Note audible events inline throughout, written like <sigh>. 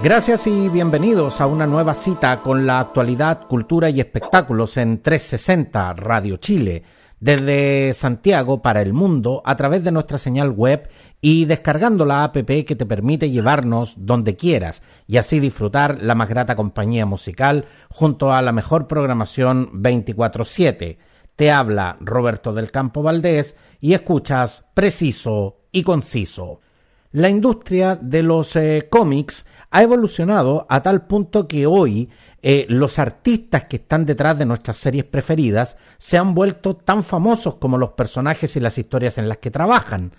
Gracias y bienvenidos a una nueva cita con la actualidad, cultura y espectáculos en 360 Radio Chile, desde Santiago para el mundo a través de nuestra señal web y descargando la app que te permite llevarnos donde quieras y así disfrutar la más grata compañía musical junto a la mejor programación 24/7. Te habla Roberto del Campo Valdés y escuchas preciso y conciso. La industria de los eh, cómics ha evolucionado a tal punto que hoy eh, los artistas que están detrás de nuestras series preferidas se han vuelto tan famosos como los personajes y las historias en las que trabajan.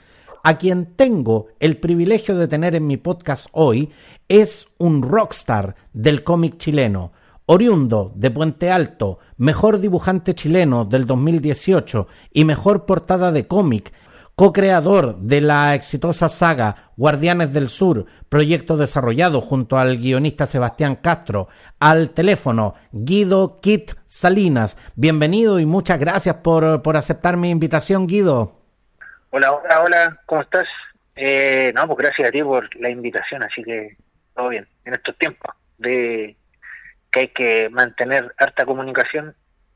A quien tengo el privilegio de tener en mi podcast hoy es un rockstar del cómic chileno, oriundo de Puente Alto, mejor dibujante chileno del 2018 y mejor portada de cómic co-creador de la exitosa saga Guardianes del Sur, proyecto desarrollado junto al guionista Sebastián Castro, al teléfono Guido Kit Salinas. Bienvenido y muchas gracias por, por aceptar mi invitación, Guido. Hola, hola, hola, ¿cómo estás? Eh, no, pues gracias a ti por la invitación, así que todo bien. En estos tiempos de que hay que mantener harta comunicación,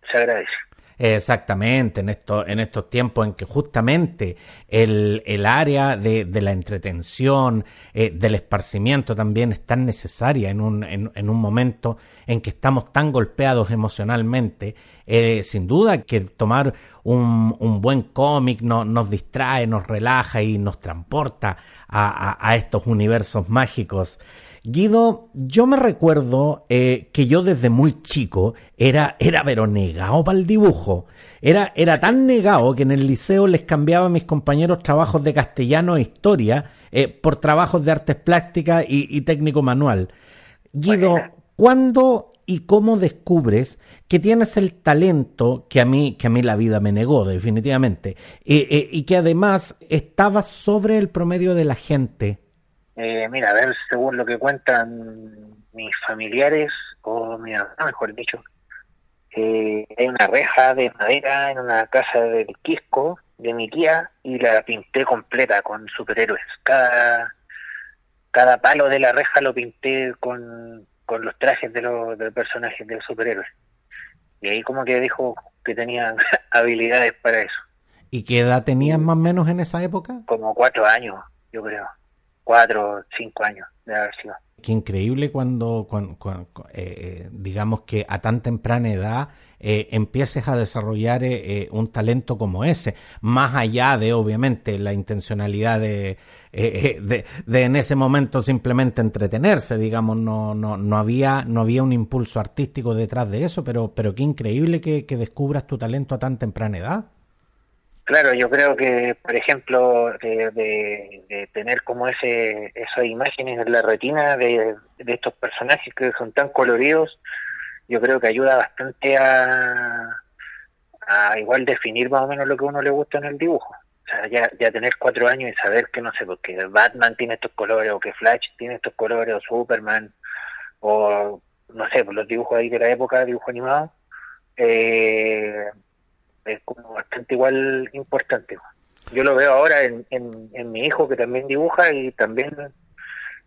se agradece. Exactamente, en, esto, en estos tiempos en que justamente el, el área de, de, la entretención, eh, del esparcimiento también es tan necesaria en un, en, un momento en que estamos tan golpeados emocionalmente, eh, sin duda que tomar un, un buen cómic no, nos distrae, nos relaja y nos transporta a, a estos universos mágicos. Guido, yo me recuerdo eh, que yo desde muy chico era, era pero negado para el dibujo. Era, era tan negado que en el liceo les cambiaba a mis compañeros trabajos de castellano e historia eh, por trabajos de artes plásticas y, y técnico manual. Guido, ¿cuándo y cómo descubres que tienes el talento que a mí, que a mí la vida me negó definitivamente eh, y que además estabas sobre el promedio de la gente? Eh, mira, a ver, según lo que cuentan mis familiares, o mi mamá, mejor dicho, eh, hay una reja de madera en una casa del Quisco de mi tía y la pinté completa con superhéroes. Cada, cada palo de la reja lo pinté con, con los trajes de los, de los personajes de los superhéroes. Y ahí como que dijo que tenía <laughs> habilidades para eso. ¿Y qué edad tenías más o menos en esa época? Como cuatro años, yo creo cuatro, cinco años de haber sido. Qué increíble cuando, cuando, cuando eh, digamos que a tan temprana edad eh, empieces a desarrollar eh, un talento como ese, más allá de obviamente la intencionalidad de, de, de, en ese momento simplemente entretenerse, digamos, no, no, no, había, no había un impulso artístico detrás de eso, pero, pero qué increíble que descubras tu talento a tan temprana edad. Claro, yo creo que, por ejemplo, de, de, de, tener como ese esas imágenes en la retina de, de, estos personajes que son tan coloridos, yo creo que ayuda bastante a, a igual definir más o menos lo que a uno le gusta en el dibujo. O sea, ya, ya tener cuatro años y saber que, no sé, porque Batman tiene estos colores, o que Flash tiene estos colores, o Superman, o no sé, los dibujos ahí de la época, dibujo animado, eh, es como bastante igual importante. Yo lo veo ahora en, en, en, mi hijo que también dibuja y también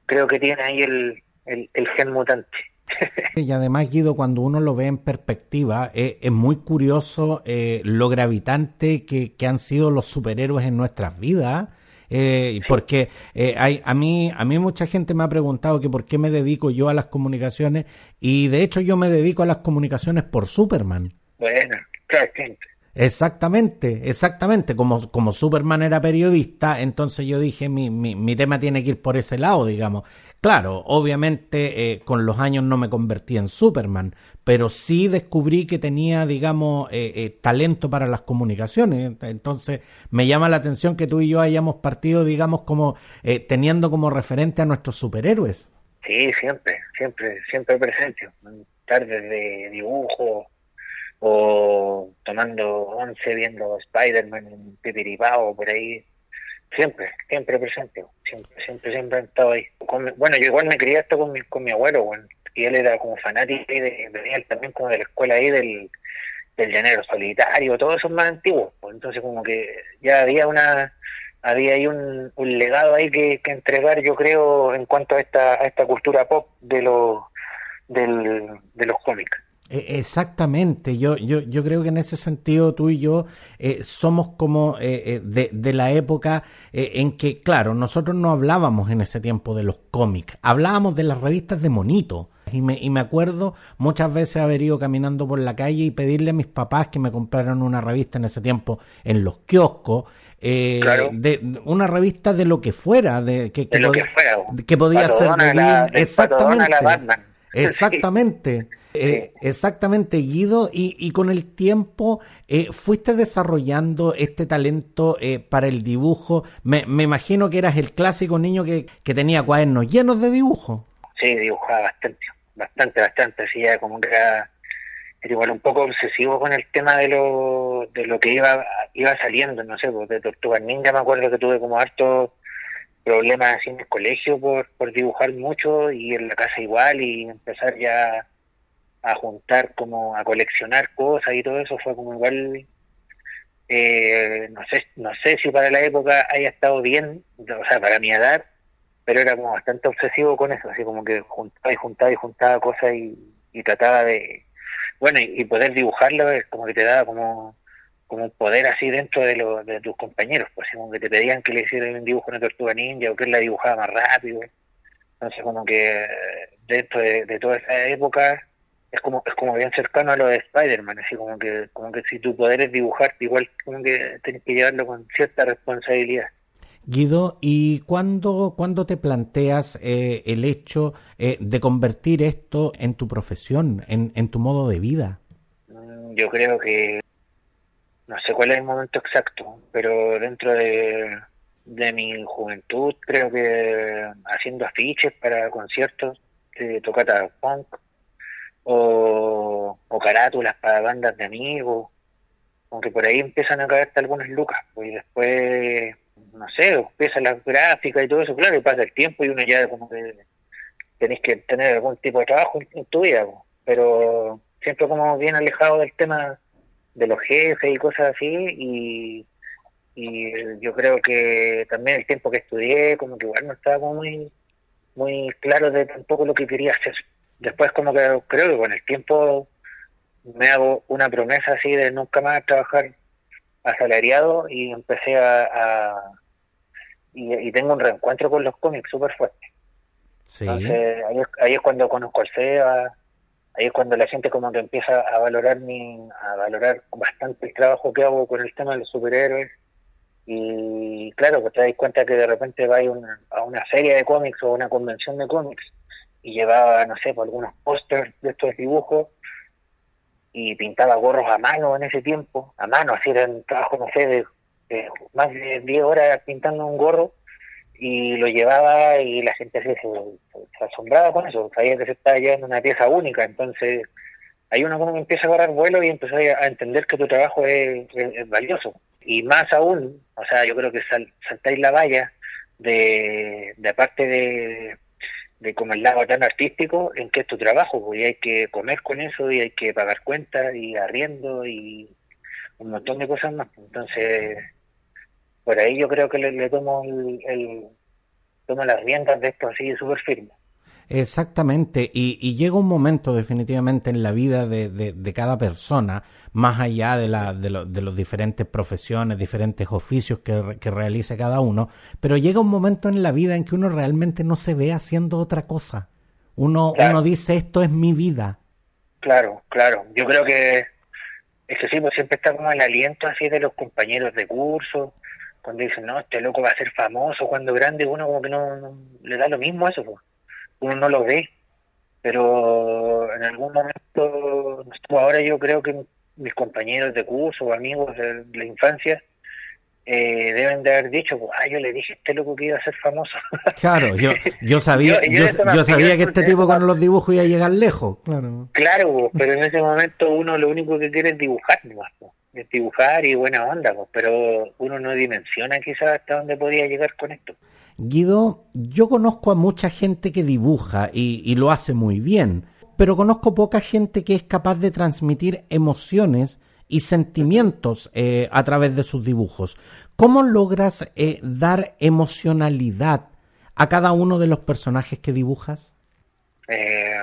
creo que tiene ahí el, el, el gen mutante. <laughs> y además, Guido, cuando uno lo ve en perspectiva, eh, es muy curioso eh, lo gravitante que, que, han sido los superhéroes en nuestras vidas. Eh, porque eh, hay, a mí a mí mucha gente me ha preguntado que por qué me dedico yo a las comunicaciones y de hecho yo me dedico a las comunicaciones por Superman. Bueno, claro, Exactamente, exactamente. Como, como Superman era periodista, entonces yo dije, mi, mi, mi tema tiene que ir por ese lado, digamos. Claro, obviamente eh, con los años no me convertí en Superman, pero sí descubrí que tenía, digamos, eh, eh, talento para las comunicaciones. Entonces me llama la atención que tú y yo hayamos partido, digamos, como eh, teniendo como referente a nuestros superhéroes. Sí, siempre, siempre, siempre presente. Tardes de dibujo, o tomando once, viendo Spider-Man en Pipiripao, por ahí. Siempre, siempre presente, siempre, siempre, siempre he estado ahí. bueno, yo igual me crié esto con mi, con mi abuelo, y él era como fanático y de, venía también como de la escuela ahí del, del llanero solitario, todo eso es más antiguo, pues, entonces como que ya había una había ahí un, un legado ahí que, que, entregar yo creo en cuanto a esta a esta cultura pop de los del, de los cómics Exactamente, yo, yo, yo creo que en ese sentido tú y yo eh, somos como eh, eh, de, de, la época en que, claro, nosotros no hablábamos en ese tiempo de los cómics, hablábamos de las revistas de monito. Y me, y me acuerdo muchas veces haber ido caminando por la calle y pedirle a mis papás que me compraran una revista en ese tiempo en los kioscos. de una revista de lo que fuera, de que, que, podía, que podía ser de exactamente, <laughs> exactamente. Eh, exactamente, Guido, y, con el tiempo eh, fuiste desarrollando este talento eh, para el dibujo. Me, imagino que eras el clásico niño que, tenía cuadernos llenos de dibujo. Sí, dibujaba bastante, bastante, bastante. Ya como que era, igual un poco obsesivo con el tema de lo, de lo que iba, iba saliendo, no sé, pues, de Tortuga Ninja me acuerdo que tuve como harto problemas así en el colegio por, por dibujar mucho y en la casa igual y empezar ya a juntar como a coleccionar cosas y todo eso fue como igual eh, no sé no sé si para la época haya estado bien o sea para mi edad pero era como bastante obsesivo con eso así como que juntaba y juntaba y juntaba cosas y, trataba de bueno y, poder dibujarlo es como que te daba como como un poder así dentro de, lo, de tus compañeros pues como que te pedían que le hicieran un dibujo a una tortuga ninja o que él la dibujaba más rápido. Entonces como que dentro de, de toda esa época es como es como bien cercano a lo de Spider-Man, así como que como que si tu poder es dibujar, igual como que tienes que llevarlo con cierta responsabilidad. Guido, ¿y cuándo, cuándo te planteas eh, el hecho eh, de convertir esto en tu profesión, en, en tu modo de vida? Mm, yo creo que no sé cuál es el momento exacto, pero dentro de, de mi juventud creo que haciendo afiches para conciertos de tocata punk o, o carátulas para bandas de amigos, aunque por ahí empiezan a caerte algunas lucas, pues y después, no sé, empiezan las gráficas y todo eso, claro, y pasa el tiempo y uno ya como que tenéis que tener algún tipo de trabajo en, tu vida, pues. pero siempre como bien alejado del tema de los jefes y cosas así, y, y yo creo que también el tiempo que estudié, como que igual no estaba muy, muy claro de tampoco lo que quería hacer después como que creo que con el tiempo me hago una promesa así de nunca más trabajar asalariado y empecé a, y, tengo un reencuentro con los cómics súper fuerte. Entonces ahí es, cuando conozco el SEA, ahí es cuando la gente como que empieza a valorar mi, a valorar bastante el trabajo que hago con el tema de los superhéroes y claro, pues te das cuenta que de repente va a una serie de cómics o una convención de cómics y llevaba, no sé, por algunos pósters de estos dibujos y pintaba gorros a mano en ese tiempo, a mano, así era un trabajo, no sé, de, más de 10 horas pintando un gorro y lo llevaba y la gente se, asombraba con eso, sabía que se estaba llevando una pieza única, entonces ahí uno como empieza a agarrar vuelo y empieza a entender que tu trabajo es, valioso. Y más aún, o sea, yo creo que saltáis la valla de, de aparte de, de como el lado tan artístico en que es tu trabajo, porque hay que comer con eso y hay que pagar cuentas y arriendo y un montón de cosas más. Entonces, por ahí yo creo que le, tomo el, tomo las riendas de esto así súper firme. Exactamente, y, llega un momento definitivamente en la vida de, de, cada persona, más allá de, la, de, de las diferentes profesiones, diferentes oficios que, que realice cada uno, pero llega un momento en la vida en que uno realmente no se ve haciendo otra cosa. Uno, uno dice, esto es mi vida. Claro, claro. Yo creo que es que sí, pues siempre está como el aliento así de los compañeros de curso, cuando dicen, no, este loco va a ser famoso cuando grande, uno como que no, le da lo mismo eso, pues uno no lo ve, pero en algún momento, ahora yo creo que mis compañeros de curso o amigos de la infancia eh, deben de haber dicho, ah, yo le dije a este loco que iba a ser famoso. <laughs> Claro, yo, yo sabía, yo, sabía que este tipo con los dibujos iba a llegar lejos, claro. Claro, pero en ese momento uno lo único que quiere es dibujar, es dibujar y buena onda, pues, pero uno no dimensiona quizás hasta dónde podía llegar con esto. Guido, yo conozco a mucha gente que dibuja y, lo hace muy bien, pero conozco poca gente que es capaz de transmitir emociones y sentimientos eh, a través de sus dibujos. ¿Cómo logras eh, dar emocionalidad a cada uno de los personajes que dibujas? Eh,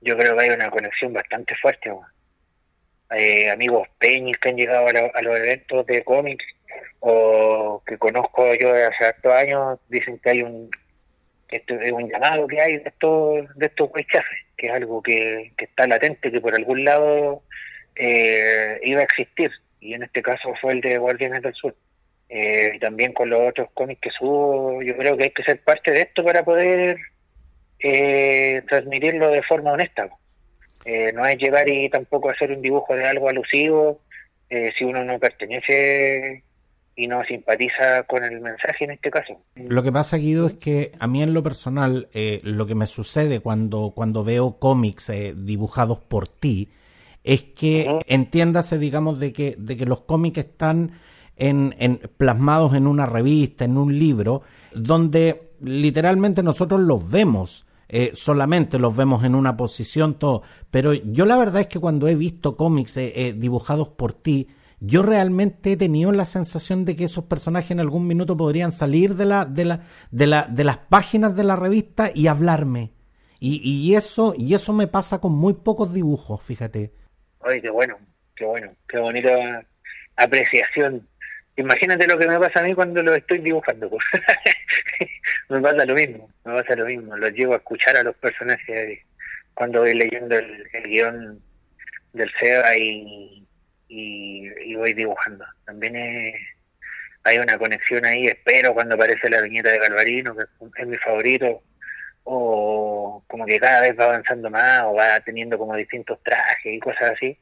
yo creo que hay una conexión bastante fuerte. Hay amigos peñis que han llegado a, los eventos de cómics o que conozco yo de hace hartos años, dicen que hay un es un llamado que hay de estos de estos que es algo que, está latente, que por algún lado eh, iba a existir, y en este caso fue el de Guardianes del Sur. Eh, también con los otros cómics que subo, yo creo que hay que ser parte de esto para poder eh, transmitirlo de forma honesta. Eh, no es llegar y tampoco hacer un dibujo de algo alusivo eh, si uno no pertenece y no simpatiza con el mensaje en este caso. Lo que pasa, Guido, es que a mí en lo personal, lo que me sucede cuando, cuando veo cómics dibujados por ti, es que entiéndase, digamos, de que, de que los cómics están en, en, plasmados en una revista, en un libro, donde literalmente nosotros los vemos eh, solamente los vemos en una posición, todo. Pero yo la verdad es que cuando he visto cómics eh, eh, dibujados por ti, yo realmente he tenido la sensación de que esos personajes en algún minuto podrían salir de la, de la, de la, de las páginas de la revista y hablarme. Y, y eso, y eso me pasa con muy pocos dibujos, fíjate. Ay, qué bueno, qué bueno, qué bonita apreciación Imagínate lo que me pasa a mí cuando lo estoy dibujando. Pues. <laughs> me pasa lo mismo, me pasa lo mismo. Lo llevo a escuchar a los personajes cuando voy leyendo el, guion del SEBA y, y, voy dibujando. También hay una conexión ahí, espero cuando aparece la viñeta de Galvarino, que es mi favorito, o como que cada vez va avanzando más o va teniendo como distintos trajes y cosas así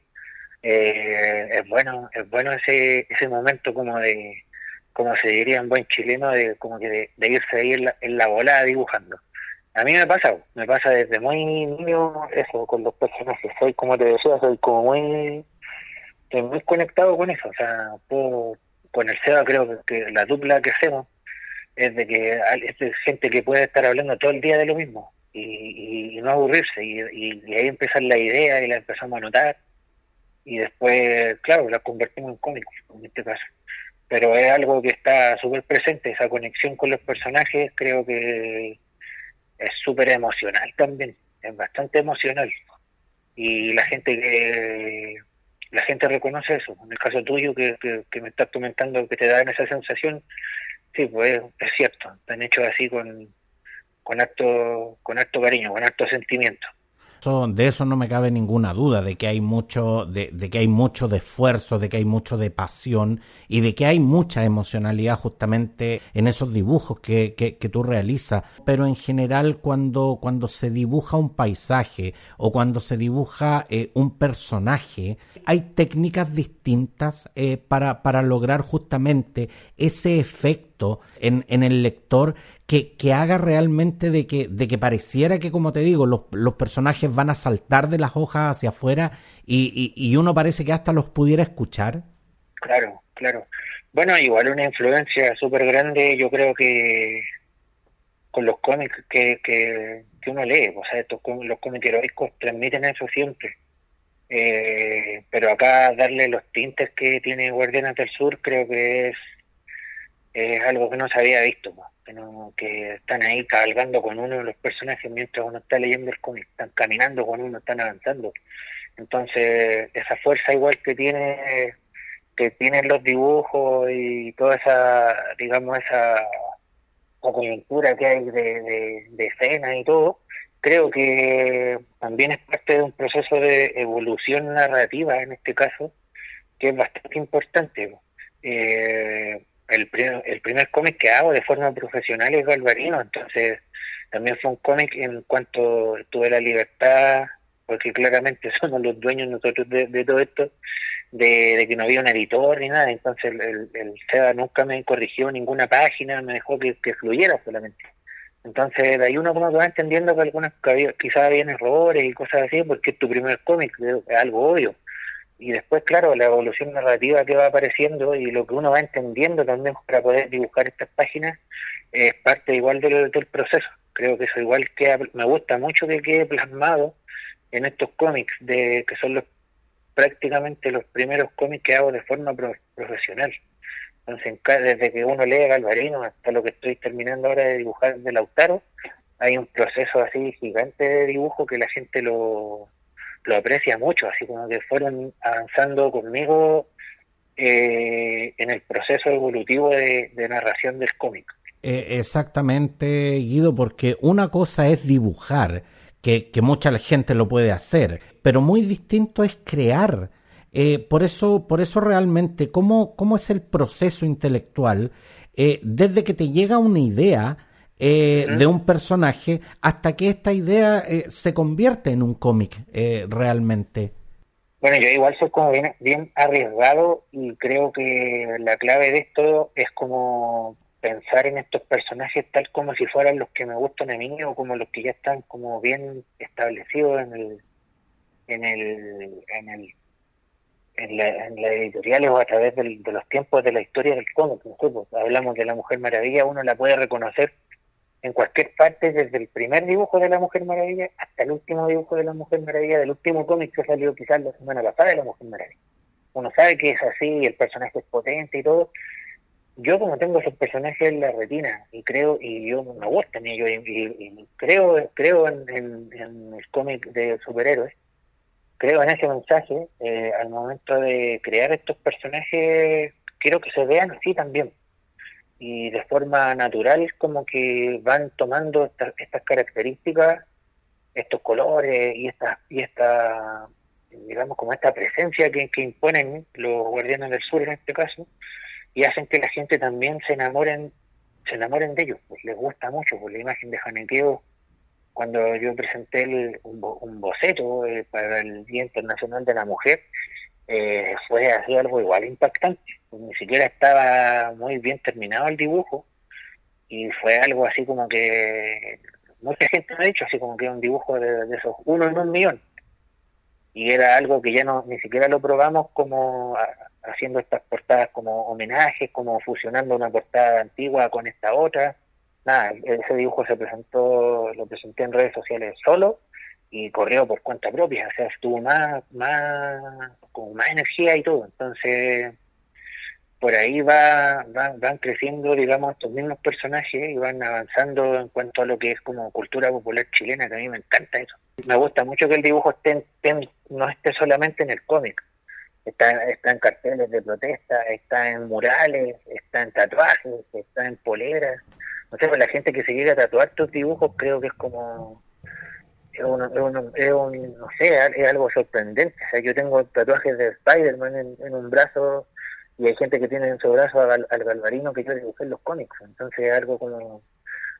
eh, es bueno es bueno ese ese momento como de como se diría en buen chileno de como que de, irse ahí en la, en la volada dibujando. A mí me pasa me pasa desde muy niño eso con los personajes. Soy como te decía soy como muy muy conectado con eso. O sea con el SEBA creo que, la dupla que hacemos es de que es gente que puede estar hablando todo el día de lo mismo y, y, no aburrirse y, y, ahí empezar la idea y la empezamos a notar y después, claro, la convertimos en cómicos en este caso. Pero es algo que está súper presente, esa conexión con los personajes creo que es súper emocional también, es bastante emocional. Y la gente que la gente reconoce eso. En el caso tuyo, que, que, me estás comentando que te dan esa sensación, sí, pues es cierto, han hecho así con, con, acto, con acto cariño, con acto sentimiento de eso no me cabe ninguna duda, de que hay mucho, de, que hay mucho de esfuerzo, de que hay mucho de pasión y de que hay mucha emocionalidad justamente en esos dibujos que, que, tú realizas. Pero en general cuando, cuando se dibuja un paisaje o cuando se dibuja eh, un personaje, hay técnicas distintas eh, para, para lograr justamente ese efecto en, en el lector que, que, haga realmente de que, de que pareciera que, como te digo, los, los personajes van a saltar de las hojas hacia afuera y, y, uno parece que hasta los pudiera escuchar. Claro, claro. Bueno, igual una influencia súper grande, yo creo que con los cómics que, que, uno lee, o sea, estos, los cómics heroicos transmiten eso siempre. Eh, pero acá darle los tintes que tiene Guardianes del Sur creo que es, es algo que no se había visto que, que están ahí cabalgando con uno de los personajes mientras uno está leyendo el cómic, están caminando con uno, están avanzando. Entonces, esa fuerza igual que tiene que tienen los dibujos y toda esa, digamos, esa coyuntura que hay de, de, escena y todo, creo que también es parte de un proceso de evolución narrativa en este caso, que es bastante importante. Eh, el, el primer cómic que hago de forma profesional es Galvarino, entonces también fue un cómic en cuanto tuve la libertad, porque claramente <laughs> somos los dueños nosotros de, todo esto, de, que no había un editor ni nada, entonces el, el, nunca me corrigió ninguna página, me dejó que, fluyera solamente. Entonces, de ahí uno como que va entendiendo que algunas quizás habían errores y cosas así, porque es tu primer cómic, es algo obvio y después, claro, la evolución narrativa que va apareciendo y lo que uno va entendiendo también para poder dibujar estas páginas es parte igual del, proceso. Creo que eso igual que me gusta mucho que quede plasmado en estos cómics, de que son los prácticamente los primeros cómics que hago de forma profesional. Entonces, desde que uno lee Galvarino hasta lo que estoy terminando ahora de dibujar de Lautaro, hay un proceso así gigante de dibujo que la gente lo, lo aprecia mucho, así como que fueron avanzando conmigo eh, en el proceso evolutivo de, narración del cómic. Eh, exactamente, Guido, porque una cosa es dibujar, que, mucha gente lo puede hacer, pero muy distinto es crear. Eh, por eso, por eso realmente, ¿cómo, cómo es el proceso intelectual desde que te llega una idea eh, de un personaje hasta que esta idea eh, se convierte en un cómic eh, realmente. Bueno, yo igual soy como bien, bien arriesgado y creo que la clave de esto es como pensar en estos personajes tal como si fueran los que me gustan a mí o como los que ya están como bien establecidos en el en el en el en la, en editoriales o a través de los tiempos de la historia del cómic. Nosotros pues, hablamos de la Mujer Maravilla, uno la puede reconocer en cualquier parte, desde el primer dibujo de la Mujer Maravilla hasta el último dibujo de la Mujer Maravilla, del último cómic que salió quizás la semana pasada de la Mujer Maravilla. Uno sabe que es así, el personaje es potente y todo. Yo como tengo esos personajes en la retina y creo, y yo me gusta y, yo, y, creo, creo en, el cómic de superhéroes, creo en ese mensaje, eh, al momento de crear estos personajes, quiero que se vean así también y de forma natural como que van tomando estas características, estos colores y esta, y esta digamos como esta presencia que, imponen los guardianes del sur en este caso y hacen que la gente también se enamoren se enamoren de ellos, pues les gusta mucho, pues, la imagen de Janequeo cuando yo presenté un, boceto eh, para el Día Internacional de la Mujer, eh, fue así algo igual impactante. Ni siquiera estaba muy bien terminado el dibujo y fue algo así como que mucha gente me ha dicho así como que un dibujo de, esos uno en un millón. Y era algo que ya no ni siquiera lo probamos como haciendo estas portadas como homenajes como fusionando una portada antigua con esta otra. Nada ese dibujo se presentó lo presenté en redes sociales solo y corrió por cuenta propia, o sea, estuvo más, más, con más energía y todo. Entonces, por ahí va, van, van creciendo, digamos, estos mismos personajes y van avanzando en cuanto a lo que es como cultura popular chilena, que a mí me encanta eso. Me gusta mucho que el dibujo esté, no esté solamente en el cómic, está, está en carteles de protesta, está en murales, está en tatuajes, está en poleras. No sé, la gente que se llega a tatuar tus dibujos creo que es como es, un, no sé, es algo sorprendente. O sea, yo tengo tatuajes de Spider-Man en, un brazo y hay gente que tiene en su brazo al, galvarino que yo dibujé en los cómics. Entonces es algo como...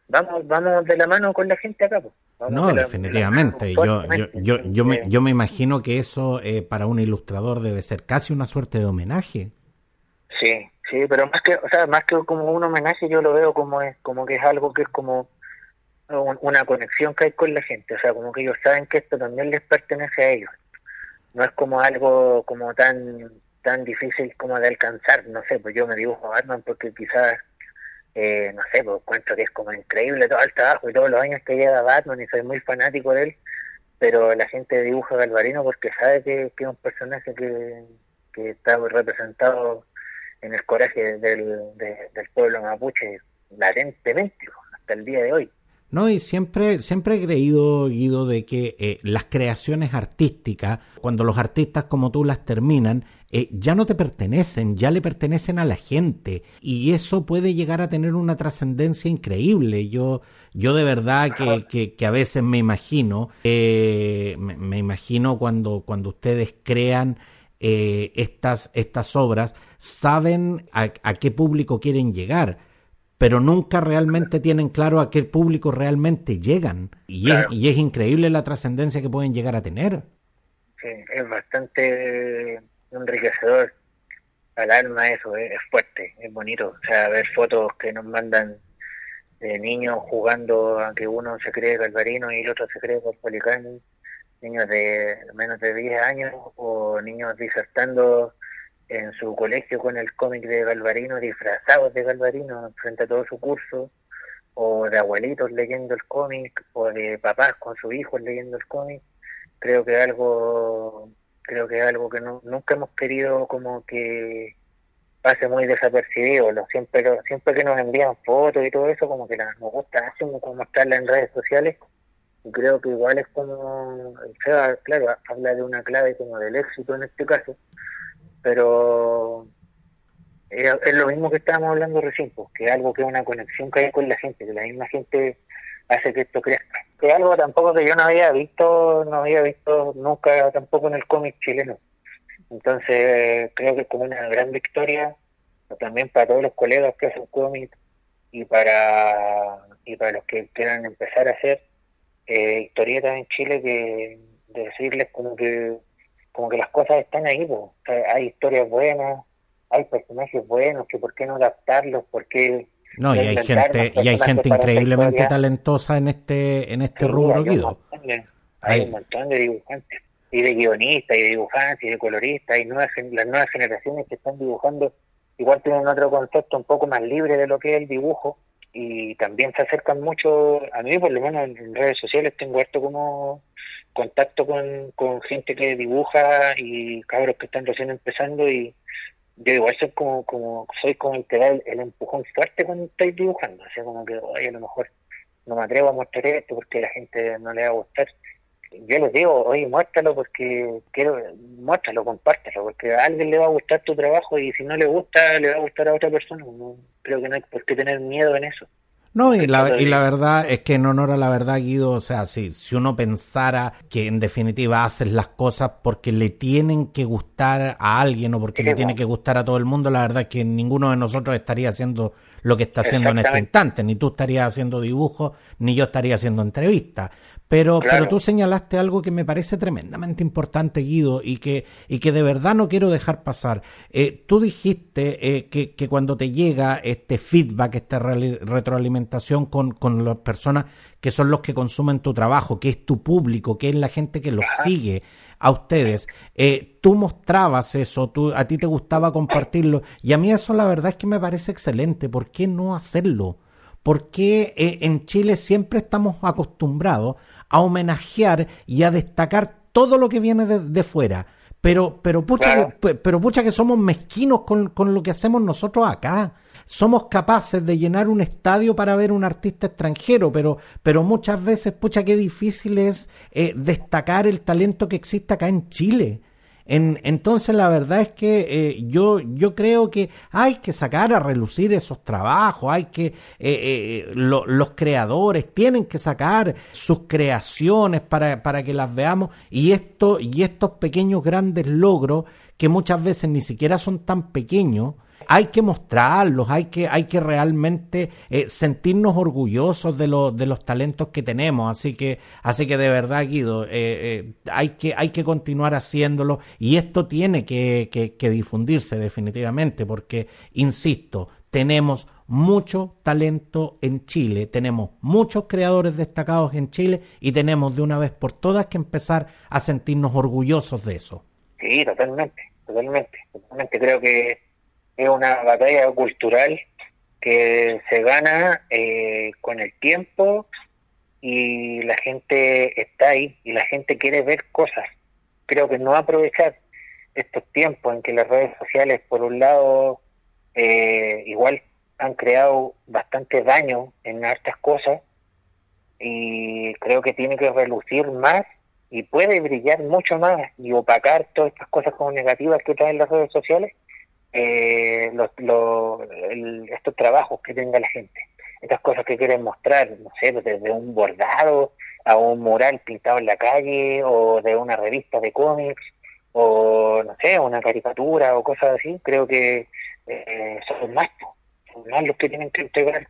Vamos, vamos de la mano con la gente acá. Pues. no, definitivamente. yo, yo, yo, yo, me, yo me imagino que eso eh, para un ilustrador debe ser casi una suerte de homenaje. Sí, sí, pero más que, o sea, más que como un homenaje, yo lo veo como es, como que es algo que es como una conexión que hay con la gente, o sea, como que ellos saben que esto también les pertenece a ellos. No es como algo como tan tan difícil como de alcanzar, no sé, pues yo me dibujo a Batman porque quizás, eh, no sé, pues cuento que es como increíble todo el trabajo y todos los años que lleva Batman y soy muy fanático de él, pero la gente dibuja a Galvarino porque sabe que, es un personaje que, que está representado en el coraje del, del pueblo mapuche latentemente hasta el día de hoy. No, y siempre, siempre he creído, Guido, de que eh, las creaciones artísticas, cuando los artistas como tú las terminan, eh, ya no te pertenecen, ya le pertenecen a la gente. Y eso puede llegar a tener una trascendencia increíble. Yo, yo de verdad que, que, a veces me imagino, eh, me, imagino cuando, cuando ustedes crean estas, estas obras, saben a, a qué público quieren llegar pero nunca realmente tienen claro a qué público realmente llegan. Y, es, y es increíble la trascendencia que pueden llegar a tener. Sí, es bastante enriquecedor al alma eso, es, fuerte, es bonito. O sea, ver fotos que nos mandan de niños jugando a que uno se cree Galvarino y el otro se cree Policani niños de menos de 10 años o niños disertando en su colegio con el cómic de Galvarino, disfrazados de Galvarino frente a todo su curso, o de abuelitos leyendo el cómic, o de papás con sus hijos leyendo el cómic, creo que algo, creo que es algo que nunca hemos querido como que pase muy desapercibido, lo, siempre, siempre que nos envían fotos y todo eso, como que nos gusta como mostrarla en redes sociales, y creo que igual es como, claro, habla de una clave como del éxito en este caso, pero es, lo mismo que estábamos hablando recién, pues, que algo que es una conexión que hay con la gente, que la misma gente hace que esto crezca. Que algo tampoco que yo no había visto, no había visto nunca tampoco en el cómic chileno. Entonces creo que es como una gran victoria también para todos los colegas que hacen cómic y para y para los que quieran empezar a hacer eh, historietas en Chile que decirles como que como que las cosas están ahí, hay historias buenas, hay personajes buenos, que por qué no adaptarlos, por qué no, y hay gente, y hay gente increíblemente talentosa en este, en este rubro, Guido. Hay, un montón de dibujantes, y de guionistas, y de dibujantes, y de coloristas, y nuevas, las nuevas generaciones que están dibujando, igual tienen otro concepto un poco más libre de lo que es el dibujo, y también se acercan mucho, a mí por lo menos en redes sociales tengo esto como contacto con, gente que dibuja y cabros que están recién empezando y yo igual soy como, como soy como el que da el, empujón fuerte cuando estoy dibujando, o sea como que oye a lo mejor no me atrevo a mostrar esto porque a la gente no le va a gustar. Yo les digo, oye, muéstralo porque quiero, muéstralo, compártelo, porque a alguien le va a gustar tu trabajo y si no le gusta, le va a gustar a otra persona. No, creo que no hay por qué tener miedo en eso. No, y la, y la verdad es que en honor a la verdad, Guido, o sea, si, si uno pensara que en definitiva haces las cosas porque le tienen que gustar a alguien o porque le tiene que gustar a todo el mundo, la verdad es que ninguno de nosotros estaría haciendo lo que está haciendo en este instante. Ni tú estarías haciendo dibujos, ni yo estaría haciendo entrevistas. Pero, pero tú señalaste algo que me parece tremendamente importante, Guido, y que, y que de verdad no quiero dejar pasar. Eh, tú dijiste eh, que, que, cuando te llega este feedback, esta retroalimentación con, con las personas que son los que consumen tu trabajo, que es tu público, que es la gente que los sigue a ustedes, eh, tú mostrabas eso, tú, a ti te gustaba compartirlo, y a mí eso la verdad es que me parece excelente. ¿Por qué no hacerlo? Porque en Chile siempre estamos acostumbrados a homenajear y a destacar todo lo que viene de, fuera. Pero, pero, pucha que, pero pucha que somos mezquinos con, con lo que hacemos nosotros acá somos capaces de llenar un estadio para ver un artista extranjero, pero, pero muchas veces, pucha, qué difícil es eh, destacar el talento que existe acá en Chile. En, entonces la verdad es que eh, yo, yo creo que hay que sacar a relucir esos trabajos, hay que eh, eh, los creadores tienen que sacar sus creaciones para, para que las veamos y esto y estos pequeños grandes logros que muchas veces ni siquiera son tan pequeños hay que mostrarlos, hay que, hay que realmente eh, sentirnos orgullosos de, de los talentos que tenemos. Así que, así que de verdad, Guido, eh, eh, hay, que, hay que continuar haciéndolo y esto tiene que, que difundirse definitivamente porque, insisto, tenemos mucho talento en Chile, tenemos muchos creadores destacados en Chile y tenemos de una vez por todas que empezar a sentirnos orgullosos de eso. Sí, totalmente, totalmente, totalmente. Creo que es una batalla cultural que se gana eh, con el tiempo y la gente está ahí y la gente quiere ver cosas. Creo que no aprovechar estos tiempos en que las redes sociales, por un lado, eh, igual han creado bastante daño en hartas cosas y creo que tiene que relucir más y puede brillar mucho más y opacar todas estas cosas como negativas que traen las redes sociales eh, los, estos trabajos que tenga la gente, estas cosas que quieren mostrar, no sé, desde un bordado a un mural pintado en la calle o de una revista de cómics o no sé, una caricatura o cosas así, creo que eh, son más, son más los que tienen que integrar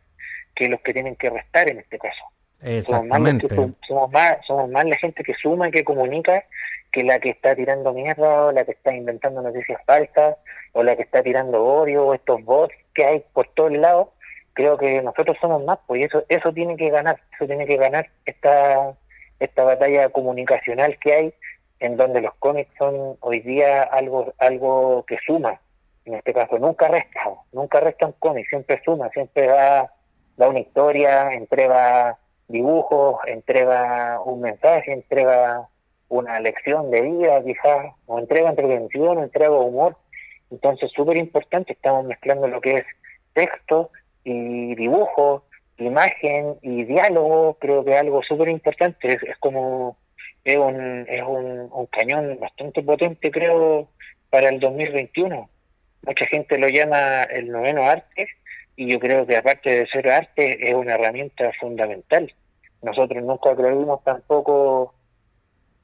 que los que tienen que restar en este caso. Exactamente. Somos más, somos más, la gente que suma y que comunica que la que está tirando mierda o la que está inventando noticias falsas o la que está tirando odio o estos bots que hay por todos lados. Creo que nosotros somos más, pues eso, eso tiene que ganar, eso tiene que ganar esta, esta batalla comunicacional que hay, en donde los cómics son hoy día algo, algo que suma, en este caso nunca resta, nunca resta un cómic, siempre suma, siempre da, da una historia, entrega dibujos, entrega un mensaje, entrega una lección de vida quizás, o entrega entretención, entrega humor, entonces súper importante, estamos mezclando lo que es texto y dibujo, imagen y diálogo, creo que es algo súper importante, es, como, es, un, es un, un cañón bastante potente creo para el 2021 mucha gente lo llama el noveno arte y yo creo que aparte de ser arte es una herramienta fundamental. Nosotros nunca creímos tampoco,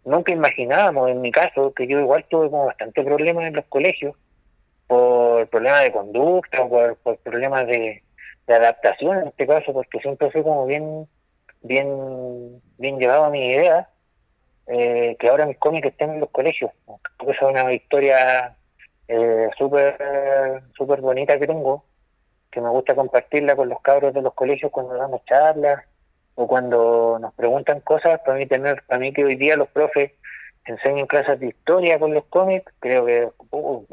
nunca imaginábamos en mi caso que yo igual tuve como bastante problemas en los colegios por problemas de conducta, por, por problemas de, adaptación en este caso, porque siempre fui como bien, bien, bien llevado a mi idea, eh, que ahora mis cómics estén en los colegios. Porque esa es una victoria eh, súper super bonita que tengo, que me gusta compartirla con los cabros de los colegios cuando damos charlas o cuando nos preguntan cosas, para mí tener, para mí que hoy día los profes enseñen clases de historia con los cómics, creo que uh,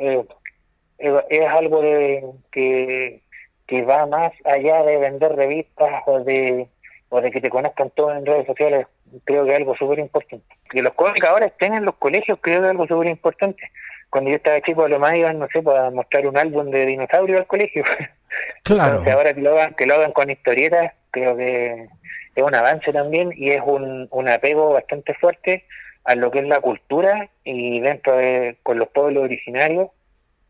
es algo de, que, que va más allá de vender revistas o de, o de que te conozcan todos en redes sociales, creo que es algo súper importante. Que los cómics ahora estén en los colegios, creo que es algo súper importante cuando yo estaba chico, lo más iban, no sé, para mostrar un álbum de dinosaurio al colegio. <laughs> Claro. Entonces ahora que lo hagan, que lo hagan con historietas, creo que es un avance también y es un, un apego bastante fuerte a lo que es la cultura y dentro de, con los pueblos originarios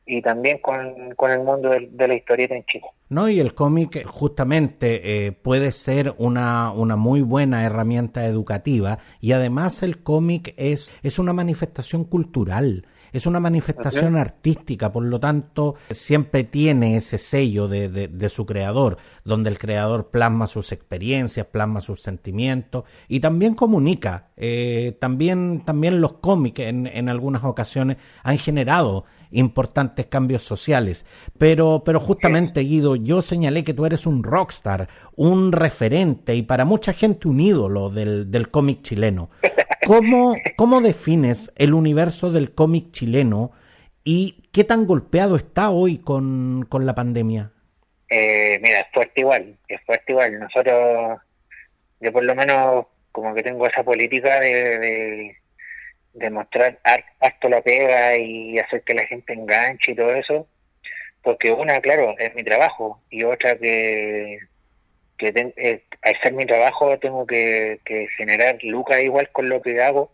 y también con, con el mundo de, la historieta en Chile. No, y el cómic justamente eh, puede ser una, una muy buena herramienta educativa y además el cómic es, es una manifestación cultural es una manifestación artística, por lo tanto, siempre tiene ese sello de, de, su creador, donde el creador plasma sus experiencias, plasma sus sentimientos y también comunica. Eh, también, también los cómics en, en algunas ocasiones han generado importantes cambios sociales. Pero, pero justamente, Guido, yo señalé que tú eres un rockstar, un referente y para mucha gente un ídolo del, del cómic chileno. <laughs> ¿Cómo, ¿Cómo defines el universo del cómic chileno y qué tan golpeado está hoy con, con la pandemia? Eh, mira, es fuerte igual, es fuerte igual. Nosotros, yo por lo menos como que tengo esa política de, demostrar harto la pega y hacer que la gente enganche y todo eso, porque una, claro, es mi trabajo y otra que, que eh, al ser mi trabajo tengo que, generar lucas igual con lo que hago,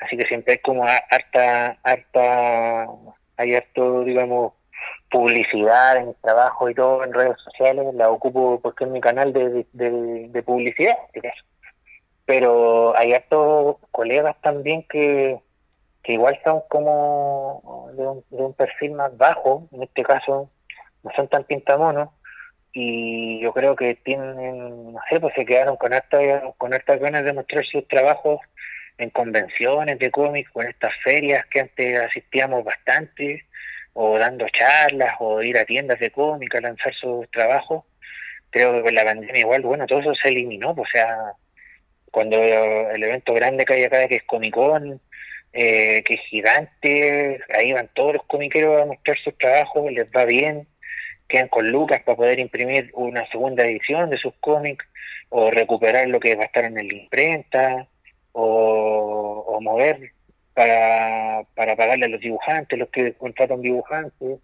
así que siempre hay como harta, harta, hay harto, digamos, publicidad en mi trabajo y todo en redes sociales, la ocupo porque es mi canal de, de, de publicidad, pero hay hartos colegas también que, que igual son como de un, de un perfil más bajo, en este caso no son tan pintamonos, y yo creo que tienen, no sé, pues se quedaron con hartas con ganas de mostrar sus trabajos en convenciones de cómics, con estas ferias que antes asistíamos bastante, o dando charlas, o ir a tiendas de cómics a lanzar sus trabajos. Creo que con la pandemia igual, bueno, todo eso se eliminó, pues, o sea, cuando el evento grande que hay acá, que es Comic Con, eh, que es gigante, ahí van todos los comiqueros a mostrar sus trabajos, les va bien, quedan con lucas para poder imprimir una segunda edición de sus cómics, o recuperar lo que estar en la imprenta, o, mover para, para pagarle a los dibujantes, los que contratan dibujantes,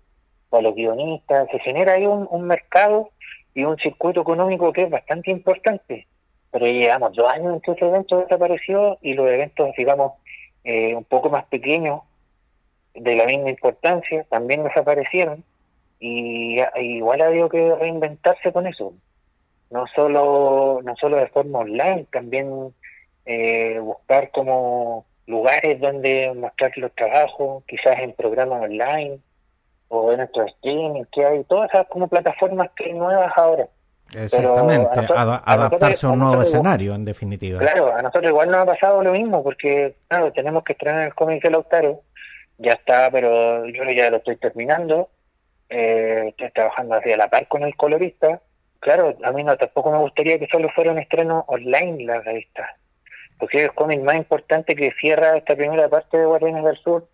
o a los guionistas, se genera ahí un, mercado y un circuito económico que es bastante importante. Pero llevamos dos años en que ese evento desapareció y los eventos, digamos, eh, un poco más pequeños, de la misma importancia, también desaparecieron y, igual ha habido que reinventarse con eso. No solo, no solo de forma online, también eh, buscar como lugares donde mostrar los trabajos, quizás en programas online o en nuestro streaming, que hay todas esas como plataformas que hay nuevas ahora. Exactamente, adaptarse a un nuevo escenario, en definitiva. Claro, a nosotros igual nos ha pasado lo mismo, porque, claro, tenemos que estrenar el cómic de Lautaro, ya está, pero yo ya lo estoy terminando, eh, estoy trabajando hacia la par con el colorista. Claro, a mí no tampoco me gustaría que solo fuera un estreno online la revista. porque es el cómic más importante que cierra esta primera parte de Guardianes del Sur,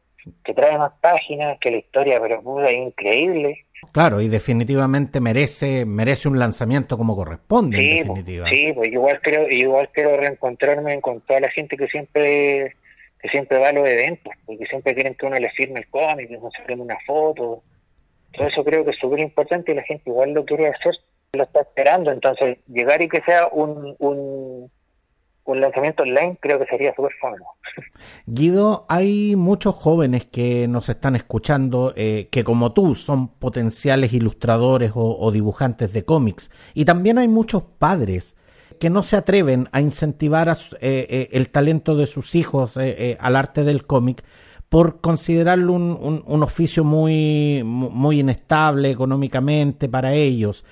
que trae más páginas, que la historia, pero es increíble. Claro, y definitivamente merece merece un lanzamiento como corresponde, sí, en definitiva. Sí, pues igual creo, igual quiero reencontrarme con toda la gente que siempre que siempre va a los eventos, porque siempre quieren que uno le firme el cómic, que nos saquemos una foto. Todo eso creo que es súper importante y la gente igual lo quiere hacer, lo está esperando. Entonces, llegar y que sea un, un, lanzamiento online creo que sería súper fácil. <laughs> Guido, hay muchos jóvenes que nos están escuchando eh, que como tú son potenciales ilustradores o, dibujantes de cómics y también hay muchos padres que no se atreven a incentivar eh, eh, el talento de sus hijos al arte del cómic por considerarlo un, un, oficio muy, muy inestable económicamente para ellos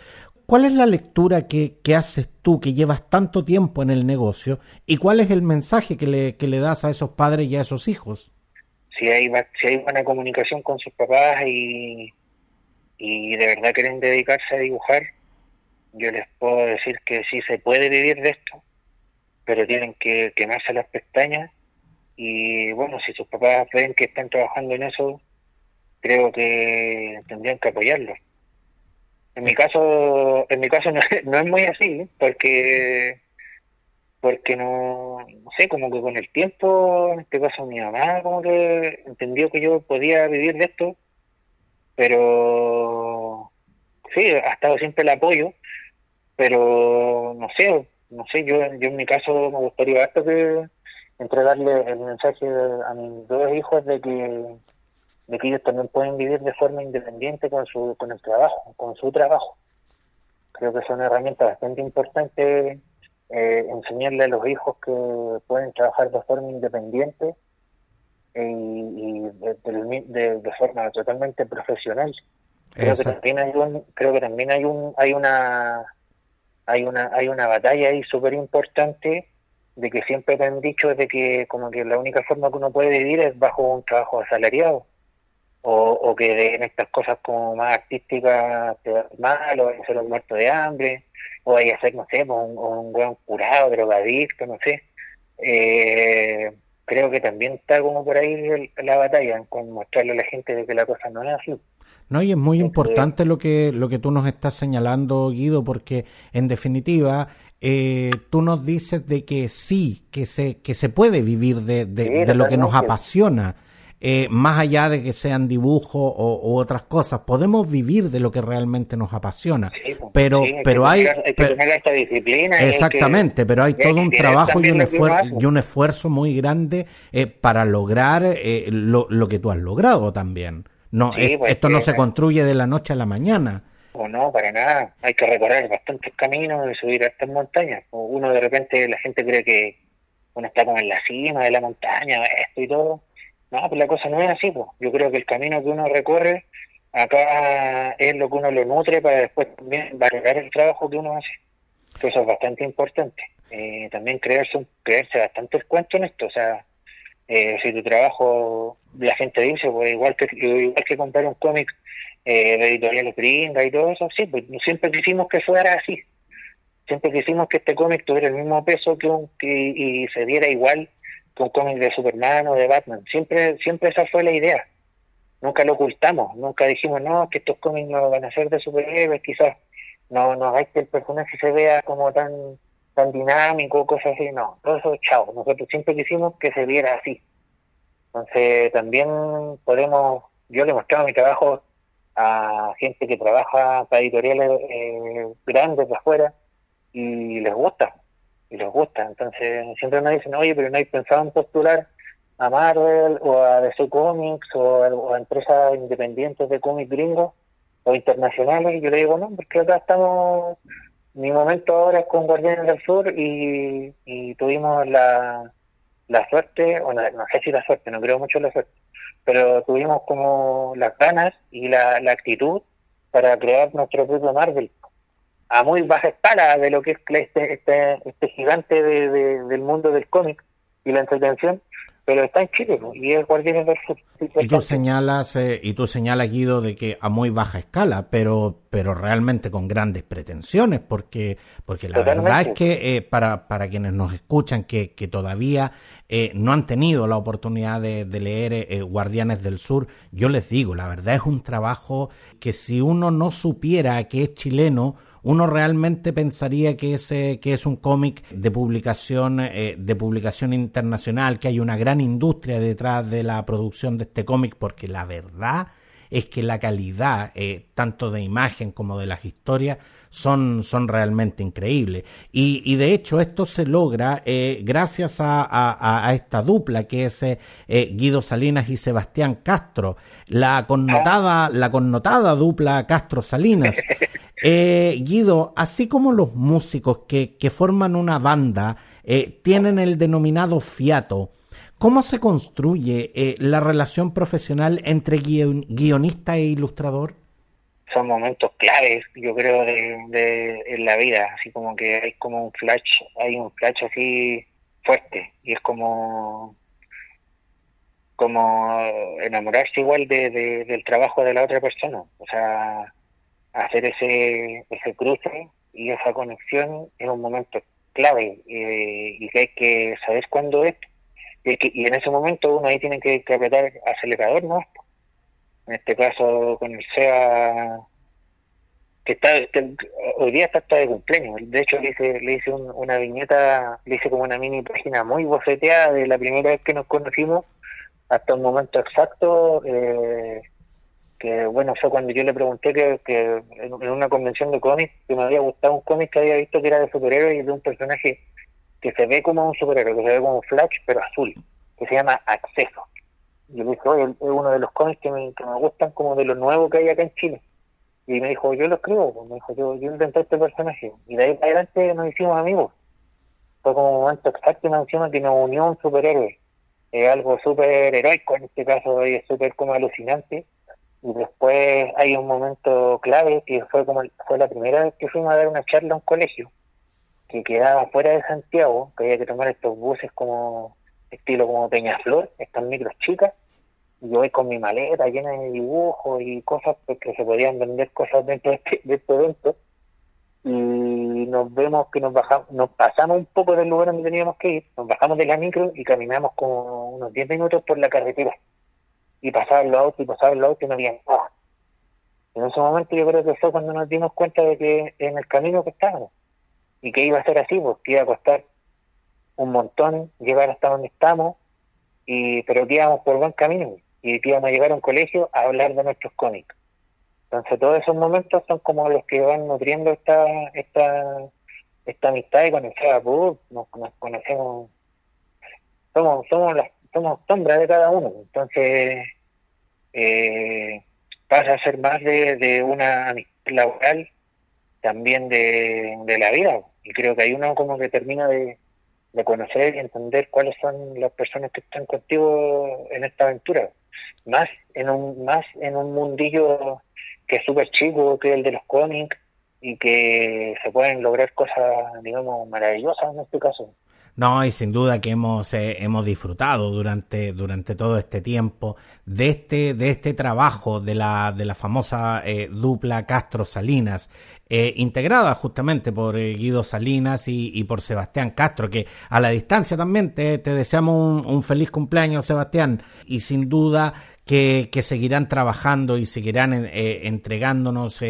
¿Cuál es la lectura que, haces tú, que llevas tanto tiempo en el negocio, y cuál es el mensaje que le, que le das a esos padres y a esos hijos? Si hay, si hay buena comunicación con sus papás y, y de verdad quieren dedicarse a dibujar, yo les puedo decir que sí se puede vivir de esto, pero tienen que quemarse las pestañas y bueno, si sus papás ven que están trabajando en eso, creo que tendrían que apoyarlos en mi caso, en mi caso <laughs> no, es muy así, porque porque no, no sé, como que con el tiempo, en este caso mi mamá como que entendió que yo podía vivir de esto, pero sí, ha estado siempre el apoyo, pero no sé, no sé, yo, yo en mi caso me gustaría esto que entregarle el mensaje a mis dos hijos de que de que ellos también pueden vivir de forma independiente con su con el trabajo, con su trabajo. Creo que son herramientas bastante importantes eh, enseñarle a los hijos que pueden trabajar de forma independiente y, de, de, forma totalmente profesional. Creo que también hay un, creo que también hay un, hay una, hay una, hay una batalla ahí súper importante de que siempre te han dicho de que como que la única forma que uno puede vivir es bajo un trabajo asalariado o, que en estas cosas como más artísticas te va mal, o ser un muerto de hambre, o vaya a ser, no sé, pues, un, un buen curado, drogadicto, no sé. Eh, creo que también está como por ahí la batalla, con mostrarle a la gente de que la cosa no es así. No, y es muy importante lo que, lo que tú nos estás señalando, Guido, porque en definitiva eh, tú nos dices de que sí, que se, que se puede vivir de, de lo que nos apasiona eh, más allá de que sean dibujos o, u otras cosas, podemos vivir de lo que realmente nos apasiona. Pues, pero, pero hay, esta disciplina. Exactamente, pero hay todo un trabajo y un, esfuerzo, y un esfuerzo muy grande eh, para lograr eh, lo, lo, que tú has logrado también. No, pues, esto no se construye de la noche a la mañana. O no, para nada. Hay que recorrer bastantes caminos y subir a estas montañas. Uno de repente, la gente cree que uno está como en la cima de la montaña, esto y todo no, pues la cosa no es así, pues. Yo creo que el camino que uno recorre acá es lo que uno lo nutre para después también valorar el trabajo que uno hace. eso es bastante importante. Eh, también creerse, creerse bastante el cuento en esto. O sea, eh, si tu trabajo, la gente dice, pues igual que igual que comprar un cómic eh, de editoriales gringa y todo eso, sí, pues siempre quisimos que fuera así. Siempre quisimos que este cómic tuviera el mismo peso que un, que, y se diera igual con cómics de Superman o de Batman. Siempre, siempre esa fue la idea. Nunca lo ocultamos, nunca dijimos, no, que estos cómics no van a ser de superhéroes, quizás no, no hagáis que el personaje se vea como tan tan dinámico, cosas así, no, todo eso chao. Nosotros siempre quisimos que se viera así. Entonces también podemos, yo le he mostrado mi trabajo a gente que trabaja para editoriales eh, grandes de afuera y les gusta, y les gusta. Entonces siempre me dicen, oye, pero no hay pensado en postular a Marvel o a DC Comics o a, empresas independientes de cómics gringos o internacionales. Y yo le digo, no, porque acá estamos, mi momento ahora es con Guardianes del Sur y, tuvimos la, la suerte, o no, sé si la suerte, no creo mucho en la suerte, pero tuvimos como las ganas y la, la actitud para crear nuestro propio Marvel a muy baja escala de lo que es este, este, este gigante de, del mundo del cómic y la entretención, pero está en Chile y es Guardianes del Sur. Y tú señalas, eh, y tú señalas Guido de que a muy baja escala, pero, pero realmente con grandes pretensiones, porque, porque la verdad es que eh, para, para quienes nos escuchan que, que todavía eh, no han tenido la oportunidad de, de leer Guardianes del Sur, yo les digo, la verdad es un trabajo que si uno no supiera que es chileno, uno realmente pensaría que es, que es un cómic de publicación, eh, de publicación internacional, que hay una gran industria detrás de la producción de este cómic, porque la verdad es que la calidad, eh, tanto de imagen como de las historias, son, son realmente increíbles. Y, de hecho esto se logra eh, gracias a, esta dupla que es Guido Salinas y Sebastián Castro, la connotada, la connotada dupla Castro Salinas. <laughs> Eh, Guido, así como los músicos que, que forman una banda eh, tienen el denominado fiato, ¿cómo se construye eh, la relación profesional entre guionista e ilustrador? Son momentos claves, yo creo, de, en la vida, así como que hay como un flash, hay un flash así fuerte y es como como enamorarse igual de, del trabajo de la otra persona, o sea, hacer ese, ese cruce y esa conexión es un momento clave eh, y que hay que saber cuándo es y, en ese momento uno ahí tiene que, apretar acelerador no en este caso con el SEA que está hoy día está, hasta de cumpleaños. De hecho le hice, le hice una viñeta le hice como una mini página muy bofeteada de la primera vez que nos conocimos hasta un momento exacto eh, que bueno, fue cuando yo le pregunté que, en, una convención de cómics que me había gustado un cómic que había visto que era de superhéroe y de un personaje que se ve como un superhéroe, que se ve como Flash, pero azul, que se llama Acceso. Y le dije, oye, es uno de los cómics que me, que me gustan como de los nuevos que hay acá en Chile. Y me dijo, yo lo escribo, pues", me dijo, yo, yo inventé este personaje. Y de ahí para adelante nos hicimos amigos. Fue como un momento exacto una encima que nos unió un superhéroe. Es algo súper heroico en este caso, y es súper como alucinante y después hay un momento clave que fue como fue la primera vez que fuimos a dar una charla a un colegio que quedaba fuera de Santiago, que había que tomar estos buses como estilo como Peñaflor, estas micros chicas, y yo voy con mi maleta llena de dibujos y cosas porque se podían vender cosas dentro de este, de este evento y nos vemos que nos bajamos, nos pasamos un poco del lugar donde teníamos que ir, nos bajamos de la micro y caminamos como unos 10 minutos por la carretera y pasaban los autos y pasaban los autos y no había nada. En ese momento yo creo que fue cuando nos dimos cuenta de que en el camino que estábamos y que iba a ser así, porque iba a costar un montón llegar hasta donde estamos, y pero que íbamos por buen camino y que íbamos a llegar a un colegio a hablar de nuestros cómics. Entonces todos esos momentos son como los que van nutriendo esta esta esta amistad y conocer a nos, nos conocemos, somos, somos las somos sombras de cada uno. Entonces, eh, pasa a ser más de, una amistad laboral, también de, la vida. Y creo que hay uno como que termina de, conocer y entender cuáles son las personas que están contigo en esta aventura. Más en un, más en un mundillo que es súper chico, que es el de los cómics, y que se pueden lograr cosas, digamos, maravillosas en este caso. No, y sin duda que hemos, eh, hemos disfrutado durante, durante todo este tiempo de este, de este trabajo de la, de la famosa eh, dupla Castro Salinas, eh, integrada justamente por Guido Salinas y, por Sebastián Castro, que a la distancia también te, deseamos un, feliz cumpleaños, Sebastián, y sin duda que, que seguirán trabajando y seguirán entregándonos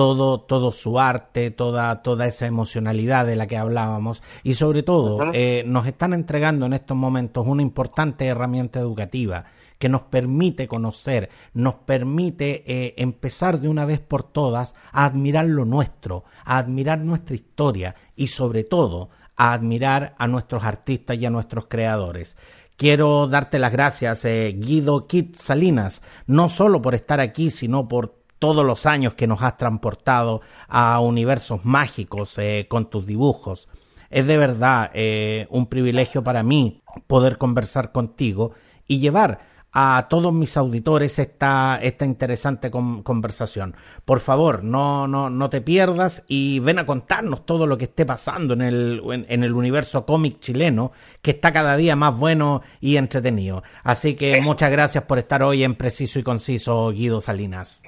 todo, todo su arte, toda, toda esa emocionalidad de la que hablábamos y sobre todo eh, nos están entregando en estos momentos una importante herramienta educativa que nos permite conocer, nos permite eh, empezar de una vez por todas a admirar lo nuestro, a admirar nuestra historia y sobre todo a admirar a nuestros artistas y a nuestros creadores. Quiero darte las gracias, eh, Guido Kit Salinas, no solo por estar aquí, sino por todos los años que nos has transportado a universos mágicos eh, con tus dibujos. Es de verdad eh, un privilegio para mí poder conversar contigo y llevar a todos mis auditores esta, esta interesante conversación. Por favor, no, no, no te pierdas y ven a contarnos todo lo que esté pasando en el, en, el universo cómic chileno, que está cada día más bueno y entretenido. Así que muchas gracias por estar hoy en Preciso y Conciso, Guido Salinas.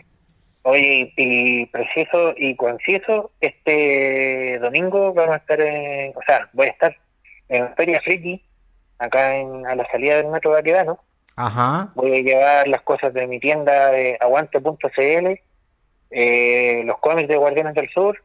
Oye, y preciso y conciso, este domingo vamos a estar, en, o sea, voy a estar en Feria Friki, acá en, a la salida del metro Baquedano. Ajá. Voy a llevar las cosas de mi tienda de aguante.cl, eh, los cómics de Guardianes del Sur,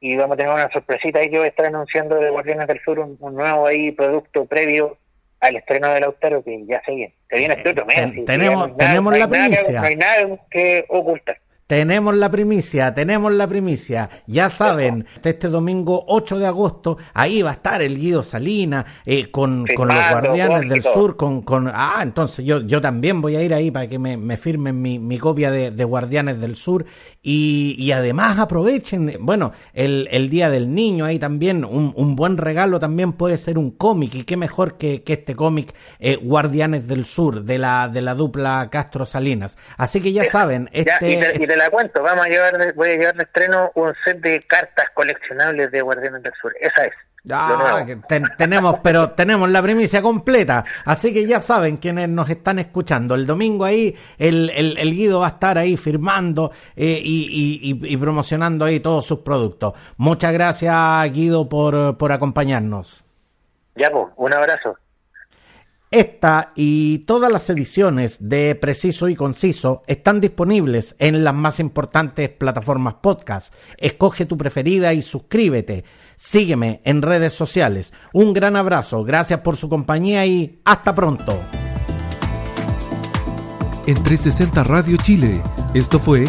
y vamos a tener una sorpresita ahí que voy a estar anunciando de Guardianes del Sur, un, nuevo ahí producto previo al estreno del Autaro que ya se viene. Se viene este otro mes. tenemos tenemos la primicia. no hay nada que ocultar. Tenemos la primicia, tenemos la primicia. Ya saben, este domingo 8 de agosto, ahí va a estar el Guido Salina eh, con, con, los Guardianes del Sur. Con, con, ah, entonces yo, yo también voy a ir ahí para que me, me firmen mi, mi copia de, de, Guardianes del Sur. Y, y además aprovechen, bueno, el, el, Día del Niño, ahí también un, un, buen regalo también puede ser un cómic. Y qué mejor que, que este cómic eh, Guardianes del Sur, de la, de la dupla Castro Salinas. Así que ya saben, este la cuento, vamos a llevar, voy a llevar de estreno un set de cartas coleccionables de Guardianes del Sur. Esa es. Ah, tenemos, pero tenemos la primicia completa. Así que ya saben quienes nos están escuchando. El domingo ahí, el, el, Guido va a estar ahí firmando eh, y, y, promocionando ahí todos sus productos. Muchas gracias, Guido, por, por acompañarnos. Ya, pues, un abrazo. Esta y todas las ediciones de Preciso y Conciso están disponibles en las más importantes plataformas podcast. Escoge tu preferida y suscríbete. Sígueme en redes sociales. Un gran abrazo, gracias por su compañía y hasta pronto. En 360 Radio Chile, esto fue